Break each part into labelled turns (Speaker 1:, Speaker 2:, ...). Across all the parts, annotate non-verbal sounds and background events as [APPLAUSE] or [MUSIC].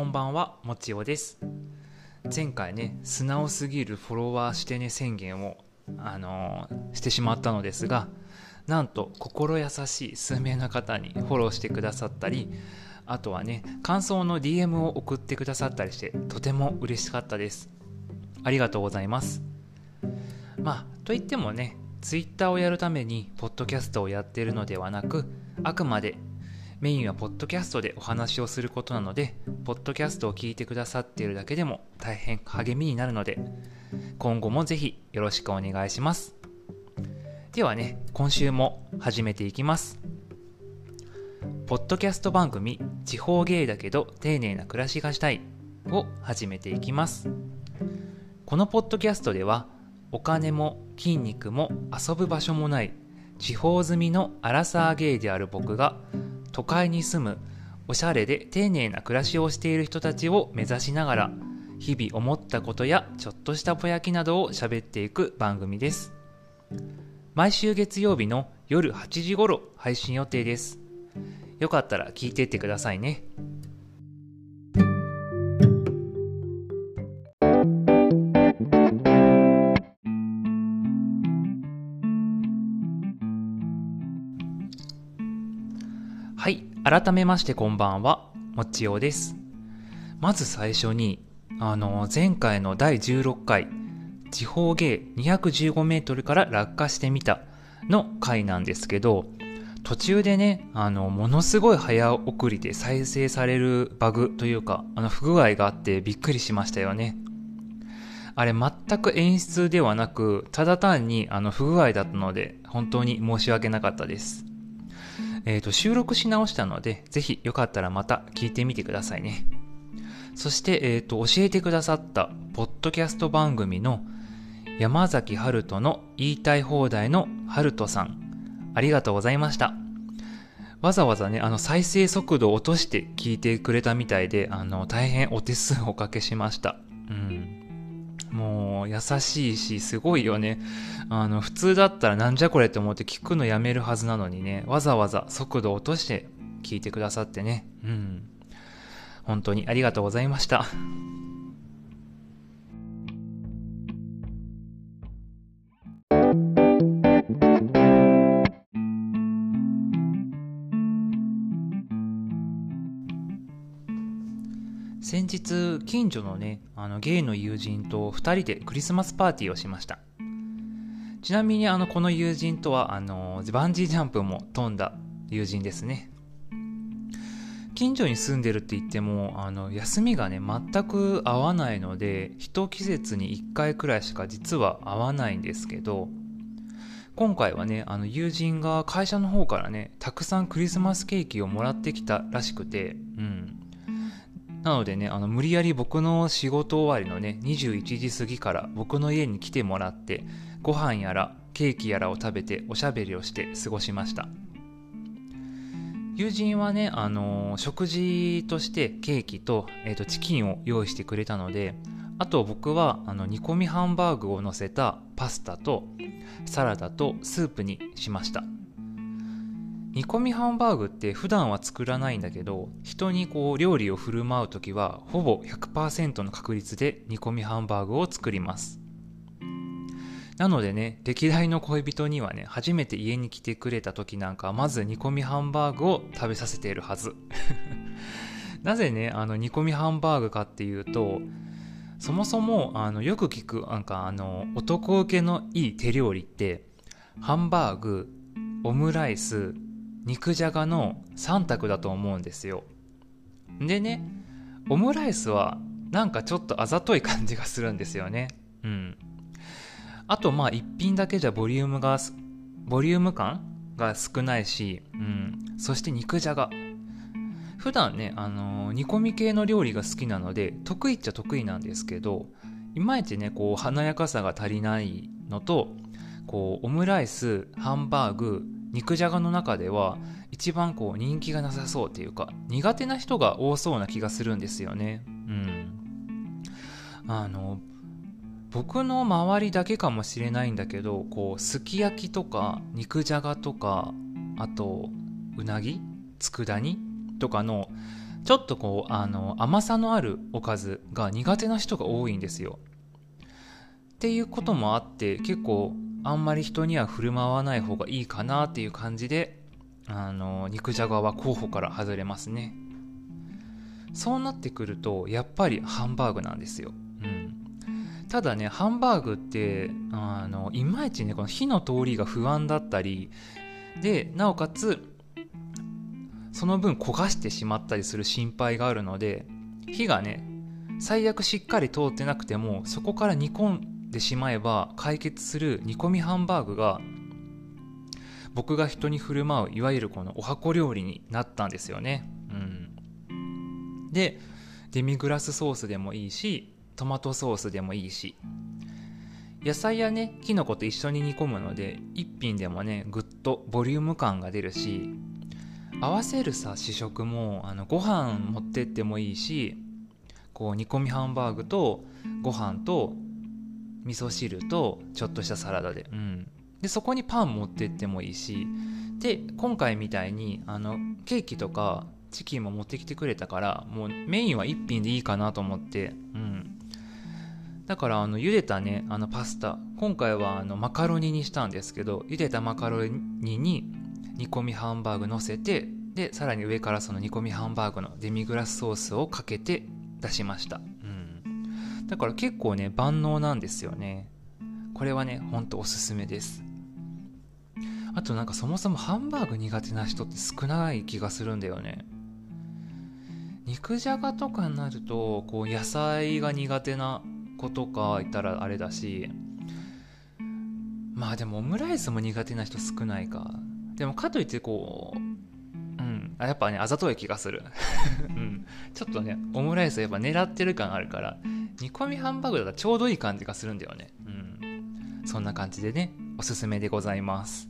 Speaker 1: こんばんはもちおです。前回ね素直すぎるフォロワーしてね宣言をあのー、してしまったのですがなんと心優しい数名の方にフォローしてくださったりあとはね感想の DM を送ってくださったりしてとても嬉しかったです。ありがとうございます。まあといってもね Twitter をやるためにポッドキャストをやっているのではなくあくまでメインはポッドキャストでお話をすることなので、ポッドキャストを聞いてくださっているだけでも大変励みになるので、今後もぜひよろしくお願いします。ではね、今週も始めていきます。ポッドキャスト番組、地方芸だけど丁寧な暮らしがしたいを始めていきます。このポッドキャストでは、お金も筋肉も遊ぶ場所もない地方住みのアラサーゲイである僕が都会に住むおしゃれで丁寧な暮らしをしている人たちを目指しながら日々思ったことやちょっとしたぼやきなどを喋っていく番組です。毎週月曜日の夜8時頃配信予定です。よかったら聞いてってくださいね。改めましてこんばんは、もちおです。まず最初に、あの、前回の第16回、地方芸215メートルから落下してみたの回なんですけど、途中でね、あの、ものすごい早送りで再生されるバグというか、あの、不具合があってびっくりしましたよね。あれ全く演出ではなく、ただ単にあの不具合だったので、本当に申し訳なかったです。えーと、収録し直したので、ぜひよかったらまた聞いてみてくださいね。そして、えーと、教えてくださったポッドキャスト番組の山崎春人の言いたい放題の春人さん、ありがとうございました。わざわざね、あの再生速度を落として聞いてくれたみたいで、あの大変お手数おかけしました。うん。もう優しいし、すごいよね。あの、普通だったらなんじゃこれって思って聞くのやめるはずなのにね、わざわざ速度落として聞いてくださってね。うん。本当にありがとうございました。日近所のねあのゲイの友人と2人でクリスマスパーティーをしました。ちなみにあのこの友人とはあのバンジージャンプも飛んだ友人ですね。近所に住んでるって言ってもあの休みがね全く合わないので一季節に1回くらいしか実は合わないんですけど今回はねあの友人が会社の方からねたくさんクリスマスケーキをもらってきたらしくてうん。なのでね、あの、無理やり僕の仕事終わりのね、21時過ぎから僕の家に来てもらって、ご飯やらケーキやらを食べておしゃべりをして過ごしました。友人はね、あのー、食事としてケーキと,、えーと、チキンを用意してくれたので、あと僕はあの煮込みハンバーグを乗せたパスタとサラダとスープにしました。煮込みハンバーグって普段は作らないんだけど人にこう料理を振る舞う時はほぼ100%の確率で煮込みハンバーグを作ります。なのでね歴代の恋人にはね初めて家に来てくれた時なんかまず煮込みハンバーグを食べさせているはず。[LAUGHS] なぜねあの煮込みハンバーグかっていうとそもそもあのよく聞くなんかあの男受けのいい手料理ってハンバーグオムライス肉じゃがの3択だと思うんですよ。でねオムライスはなんかちょっとあざとい感じがするんですよね。うん。あとまあ一品だけじゃボリュームがボリューム感が少ないし、うん、そして肉じゃが。普段ね、あのー、煮込み系の料理が好きなので得意っちゃ得意なんですけどいまいちねこう華やかさが足りないのとこうオムライスハンバーグ肉じゃがの中では一番こう人気がなさそうっていうか苦手な人が多そうな気がするんですよね。うん。あの僕の周りだけかもしれないんだけどこうすき焼きとか肉じゃがとかあとうなぎ佃煮とかのちょっとこうあの甘さのあるおかずが苦手な人が多いんですよ。っていうこともあって結構あんまり人には振る舞わない方がいいかなっていう感じであの肉じゃがは候補から外れますね。そうなってくるとやっぱりハンバーグなんですよ、うん、ただねハンバーグってあのいまいちねこの火の通りが不安だったりでなおかつその分焦がしてしまったりする心配があるので火がね最悪しっかり通ってなくてもそこから煮込んでしまえば解決する煮込みハンバーグが僕が人に振る舞ういわゆるこのお箱料理になったんですよね、うん、でデミグラスソースでもいいしトマトソースでもいいし野菜やねきのこと一緒に煮込むので一品でもねぐっとボリューム感が出るし合わせるさ試食もあのご飯持ってってもいいしこう煮込みハンバーグとご飯と味噌汁とちょっとしたサラダで,、うん、でそこにパン持ってってもいいし。で今回みたいにあのケーキとかチキンも持ってきてくれたからもうメインは1品でいいかなと思って、うん、だからあの茹でたねあのパスタ。今回はあのマカロニにしたんですけど茹でたマカロニに煮込みハンバーグ乗せてでさらに上からその煮込みハンバーグのデミグラスソースをかけて出しました、うん、だから結構ね万能なんですよねこれはねほんとおすすめですあとなんかそもそもハンバーグ苦手な人って少ない気がするんだよね肉じゃがとかになるとこう野菜が苦手な子とかいたらあれだしまあでもオムライスも苦手な人少ないかでもかといってこう、うん、あやっぱね、あざとい気がする。[LAUGHS] うん。ちょっとね、オムライスやっぱ狙ってる感あるから、煮込みハンバーグだったらちょうどいい感じがするんだよね。うん。そんな感じでね、おすすめでございます。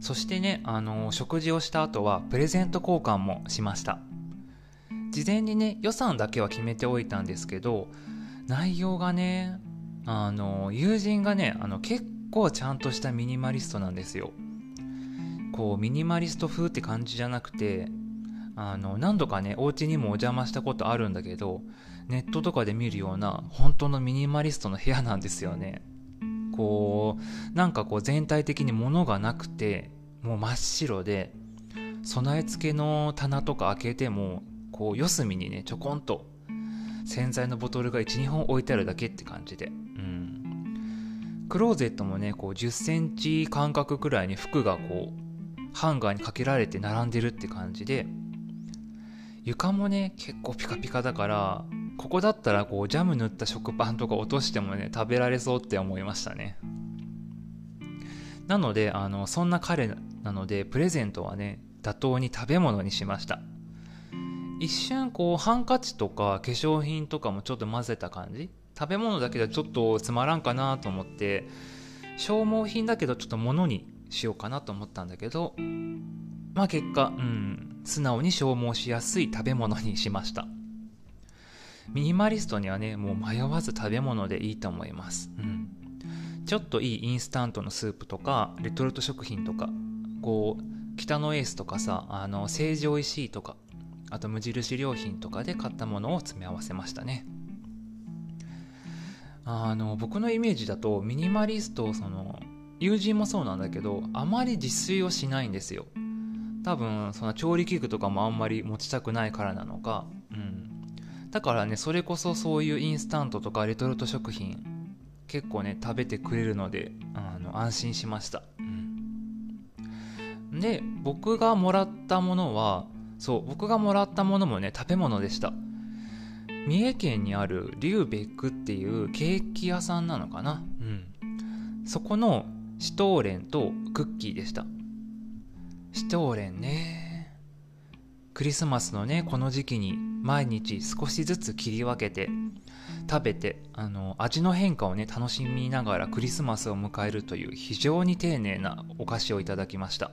Speaker 1: そしてね、あの食事をした後はプレゼント交換もしました。事前にね予算だけは決めておいたんですけど内容がねあの友人がねあの結構ちゃんとしたミニマリストなんですよ。こうミニマリスト風って感じじゃなくてあの何度かねお家にもお邪魔したことあるんだけどネットとかで見るような本当のミニマリストの部屋なんですよね。こうなんかこう全体的に物がなくてもう真っ白で備え付けの棚とか開けてもこう四隅にねちょこんと洗剤のボトルが12本置いてあるだけって感じで。うん。クローゼットもねこう1 0センチ間隔くらいに服がこうハンガーにかけられて並んでるって感じで床もね結構ピカピカだからここだったらこうジャム塗った食パンとか落としてもね食べられそうって思いましたね。なのであのそんな彼なのでプレゼントはね妥当に食べ物にしました。一瞬こうハンカチとか化粧品とかもちょっと混ぜた感じ食べ物だけではちょっとつまらんかなと思って消耗品だけどちょっと物にしようかなと思ったんだけどまあ結果うん素直に消耗しやすい食べ物にしました。ミニマリストにはねもう迷わず食べ物でいいと思います、うん、ちょっといいインスタントのスープとかレトルト食品とかこう北のエースとかさあの成城おいしいとかあと無印良品とかで買ったものを詰め合わせましたね。あの僕のイメージだとミニマリストその友人もそうなんだけどあまり自炊をしないんですよ。多分その調理器具とかもあんまり持ちたくないからなのか。うん。だからねそれこそそういうインスタントとかレトルト食品結構ね食べてくれるのであの安心しました、うん、で僕がもらったものはそう僕がもらったものもね食べ物でした。三重県にあるリューベックっていうケーキ屋さんなのかな？うん。そこのシュトーレンとクッキーでした。シュトーレンね。クリスマスのねこの時期に毎日少しずつ切り分けて食べてあの味の変化をね楽しみながらクリスマスを迎えるという非常に丁寧なお菓子をいただきました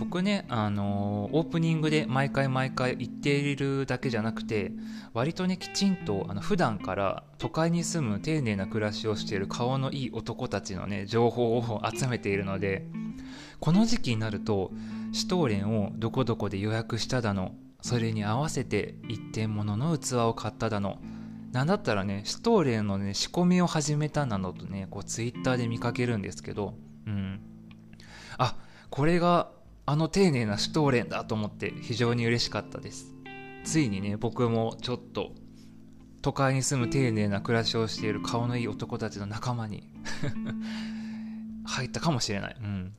Speaker 1: 僕ね、あのー、オープニングで毎回毎回言っているだけじゃなくて割とねきちんとあの普段から都会に住む丁寧な暮らしをしている顔のいい男たちのね情報を集めているのでこの時期になるとシュトーレンをどこどこで予約しただのそれに合わせて一点物の器を買っただのなんだったらねシュトーレンのね仕込みを始めたなどとねこうツイッターで見かけるんですけどうん。あこれがあの丁寧なシュトーレンだと思って非常に嬉しかったです。ついにね僕もちょっと都会に住む丁寧な暮らしをしている顔のいい男たちの仲間に [LAUGHS] 入ったかもしれない。うん。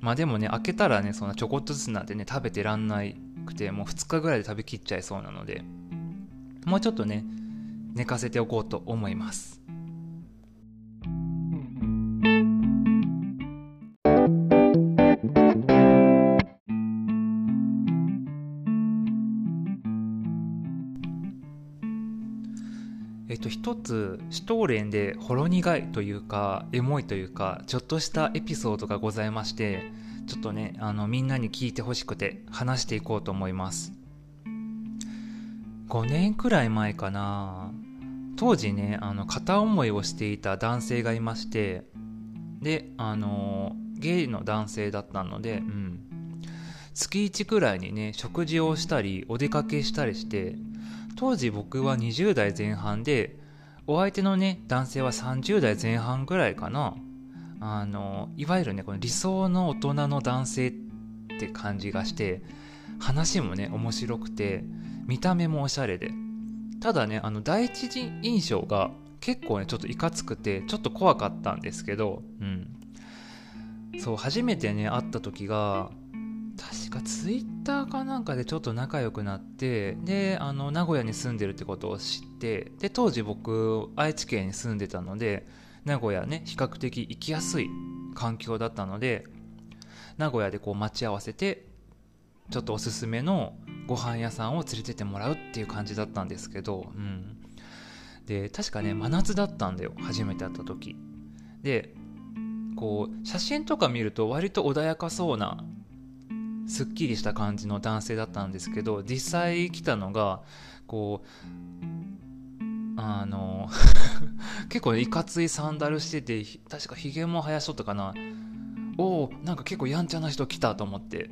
Speaker 1: まあでもね開けたらねそんなちょこっとずつなんてね食べてらんないくてもう2日ぐらいで食べきっちゃいそうなのでもうちょっとね寝かせておこうと思います。えっと、一つシュトーレンでほろ苦いというかエモいというかちょっとしたエピソードがございましてちょっとねあのみんなに聞いてほしくて話していこうと思います。5年くらい前かな。当時ねあの片思いをしていた男性がいましてであのゲイの男性だったので、うん、月1くらいにね食事をしたりお出かけしたりして当時僕は20代前半でお相手のね男性は30代前半ぐらいかな。あのいわゆるねこの理想の大人の男性って感じがして話もね面白くて見た目もおしゃれで。ただねあの第一印象が結構ねちょっといかつくてちょっと怖かったんですけどうん。そう初めてね会った時が確かツイッターかなんかでちょっと仲良くなってであの名古屋に住んでるってことを知ってで当時僕愛知県に住んでたので名古屋ね比較的行きやすい環境だったので名古屋でこう待ち合わせてちょっとおすすめのご飯屋さんを連れてってもらうっていう感じだったんですけど、うん、で確かね真夏だったんだよ初めて会った時。でこう写真とか見ると割と穏やかそうなすっきりした感じの男性だったんですけど実際来たのがこうあの [LAUGHS] 結構いかついサンダルしてて確かひげも生やしとったかな。おおなんか結構やんちゃな人来たと思って。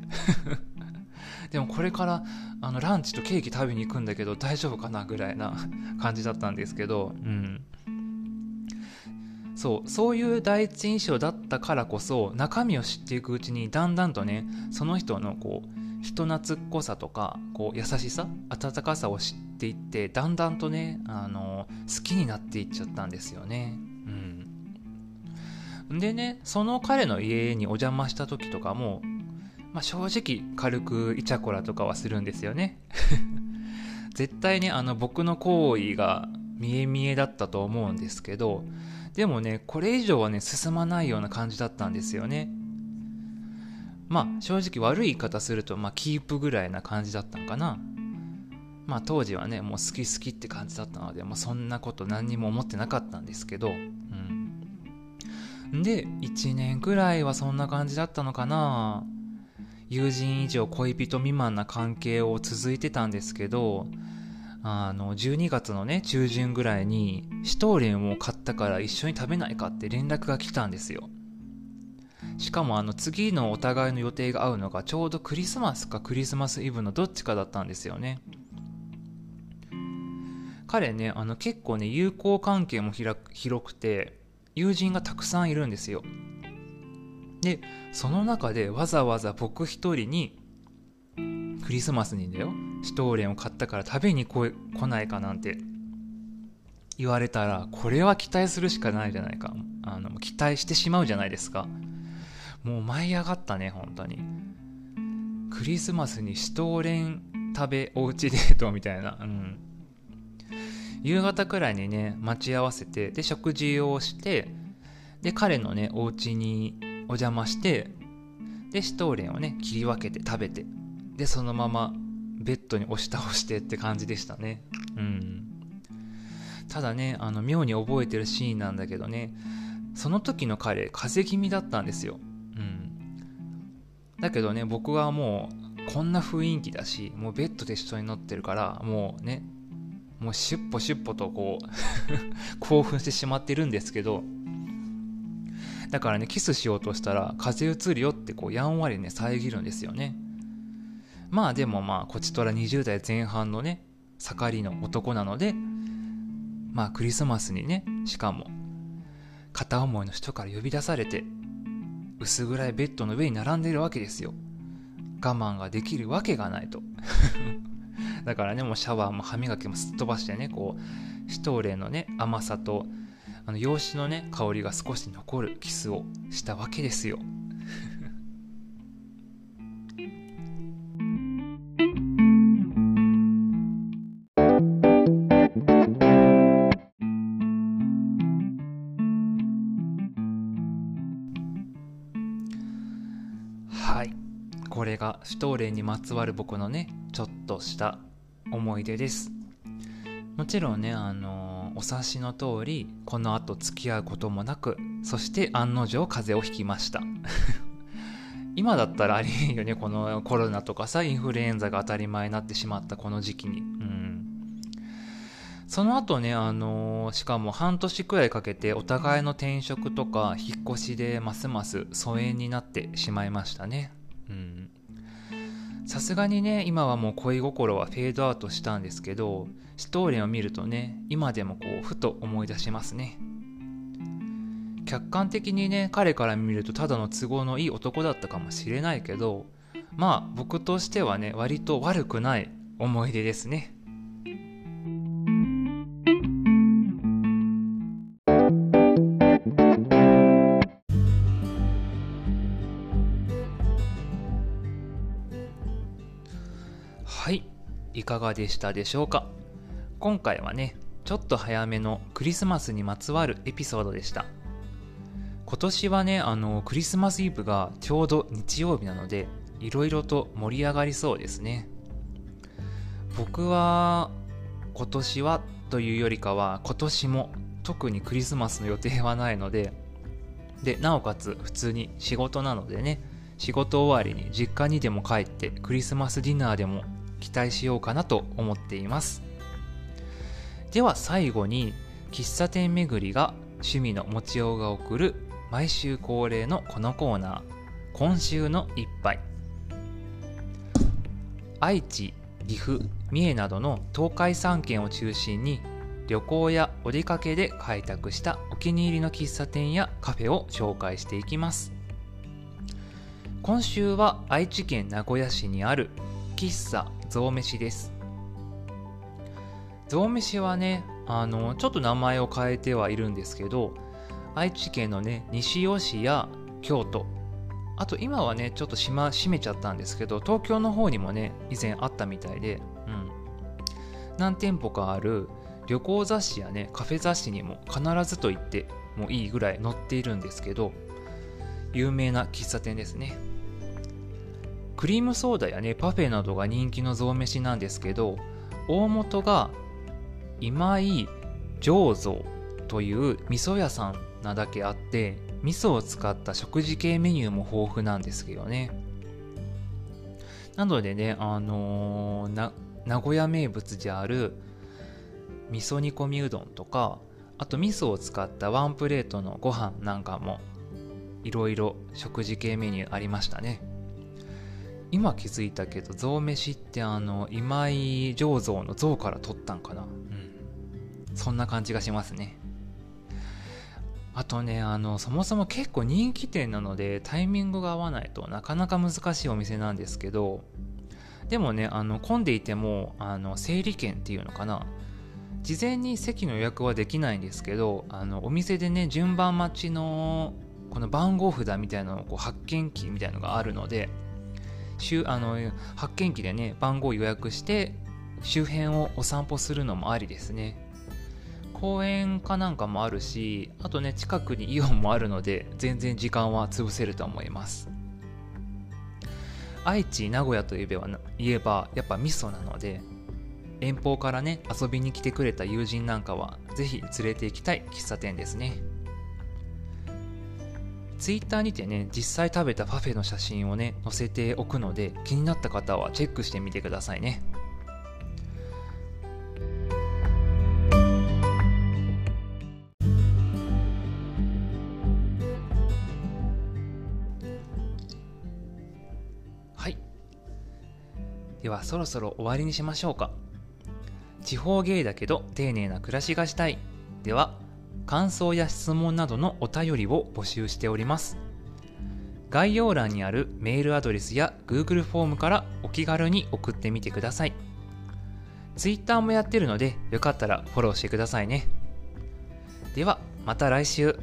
Speaker 1: [LAUGHS] でもこれからあのランチとケーキ食べに行くんだけど大丈夫かなぐらいな感じだったんですけどうんそうそういう第一印象だったからこそ中身を知っていくうちにだんだんとねその人のこう人懐っこさとかこう優しさ温かさを知っていってだんだんとねあの好きになっていっちゃったんですよね。うん。でねその彼の家にお邪魔した時とかも、まあ、正直軽くイチャコラとかはするんですよね。[LAUGHS] 絶対ねあの僕の行為が見え見えだったと思うんですけどでもねこれ以上はね進まないような感じだったんですよね。まあ正直悪い言い方すると、まあ、キープぐらいな感じだったんかな。まあ当時はねもう好き好きって感じだったので、まあ、そんなこと何にも思ってなかったんですけど。うん。で1年くらいはそんな感じだったのかな。友人以上恋人未満な関係を続いてたんですけどあの12月のね中旬ぐらいにシュトーレンを買ったから一緒に食べないかって連絡が来たんですよ。しかもあの次のお互いの予定が合うのがちょうどクリスマスかクリスマスイブのどっちかだったんですよね。彼ねあの結構ね友好関係も広くて友人がたくさんいるんですよ。でその中でわざわざ僕一人にクリスマスにだよシュトーレンを買ったから食べに来ないかなんて言われたらこれは期待するしかないじゃないか。あの期待してしまうじゃないですか。もう舞い上がったね本当に。クリスマスにシュトーレン食べおうちデートみたいな。うん。夕方くらいにね待ち合わせてで食事をしてで彼のねお家にお邪魔してでシュトーレンをね切り分けて食べてでそのままベッドに押し倒してって感じでしたね。うん。ただねあの妙に覚えてるシーンなんだけどねその時の彼風邪気味だったんですよ。うん。だけどね僕はもうこんな雰囲気だしもうベッドで一緒に乗ってるからもうねもうシュッポシュッポとこう [LAUGHS] 興奮してしまってるんですけどだからねキスしようとしたら風移るよってこうやんわりね遮るんですよね。まあでもまあこちとら20代前半のね盛りの男なのでまあクリスマスにねしかも片思いの人から呼び出されて薄暗いベッドの上に並んでいるわけですよ。我慢ができるわけがないと。[LAUGHS] だからねもうシャワーも歯磨きもすっ飛ばしてねこうシュトーレンのね甘さとあの洋酒のね香りが少し残るキスをしたわけですよがシュトーレンにまつわる僕のねちょっとした思い出ですもちろんねあのお察しの通りこの後付き合うこともなくそして案の定風邪をひきました [LAUGHS] 今だったらありえんよねこのコロナとかさインフルエンザが当たり前になってしまったこの時期にうんその後ね、あのー、しかも半年くらいかけてお互いの転職とか引っ越しでますます疎遠になってしまいましたね。うん。さすがにね、今はもう恋心はフェードアウトしたんですけど、ストーリーを見るとね、今でもこう、ふと思い出しますね。客観的にね、彼から見るとただの都合のいい男だったかもしれないけど、まあ僕としてはね、割と悪くない思い出ですね。かがでしたでしょうか？今回はねちょっと早めのクリスマスにまつわるエピソードでした。今年はねあのクリスマスイブがちょうど日曜日なのでいろいろと盛り上がりそうですね。僕は今年はというよりかは今年も特にクリスマスの予定はないのででなおかつ普通に仕事なのでね仕事終わりに実家にでも帰ってクリスマスディナーでも期待しようかなと思っています。では最後に喫茶店巡りが趣味の持ちようが送る毎週恒例のこのコーナー今週の一杯。愛知岐阜三重などの東海3県を中心に旅行やお出かけで開拓したお気に入りの喫茶店やカフェを紹介していきます。今週は愛知県名古屋市にある喫茶ゾウ飯ですゾウ飯はねあのちょっと名前を変えてはいるんですけど愛知県のね西尾市や京都あと今はねちょっと島閉めちゃったんですけど東京の方にもね以前あったみたいで、うん、何店舗かある旅行雑誌やねカフェ雑誌にも必ずと言ってもいいぐらい載っているんですけど有名な喫茶店ですねクリームソーダやねパフェなどが人気の雑飯なんですけど大元が今井醸造という味噌屋さんなだけあって味噌を使った食事系メニューも豊富なんですけどね。なのでねあのー、名古屋名物である味噌煮込みうどんとかあと味噌を使ったワンプレートのご飯なんかもいろいろ食事系メニューありましたね。今気づいたけど象飯ってあの今井醸造の象から取ったんかな。うんそんな感じがしますね。あとねあのそもそも結構人気店なのでタイミングが合わないとなかなか難しいお店なんですけどでもねあの混んでいてもあの整理券っていうのかな。事前に席の予約はできないんですけどあのお店でね順番待ちのこの番号札みたいなのをこう発見機みたいのがあるのであの発見機でね番号予約して周辺をお散歩するのもありですね。公園かなんかもあるしあとね近くにイオンもあるので全然時間は潰せると思います。愛知名古屋といえば言えばやっぱ味噌なので遠方からね遊びに来てくれた友人なんかはぜひ連れて行きたい喫茶店ですね。Twitter にてね実際食べたパフェの写真をね載せておくので気になった方はチェックしてみてくださいね。はい。ではそろそろ終わりにしましょうか。地方芸だけど丁寧な暮らしがしたい。では感想や質問などのお便りを募集しております。概要欄にあるメールアドレスや Google フォームからお気軽に送ってみてください。Twitter もやってるのでよかったらフォローしてくださいね。ではまた来週。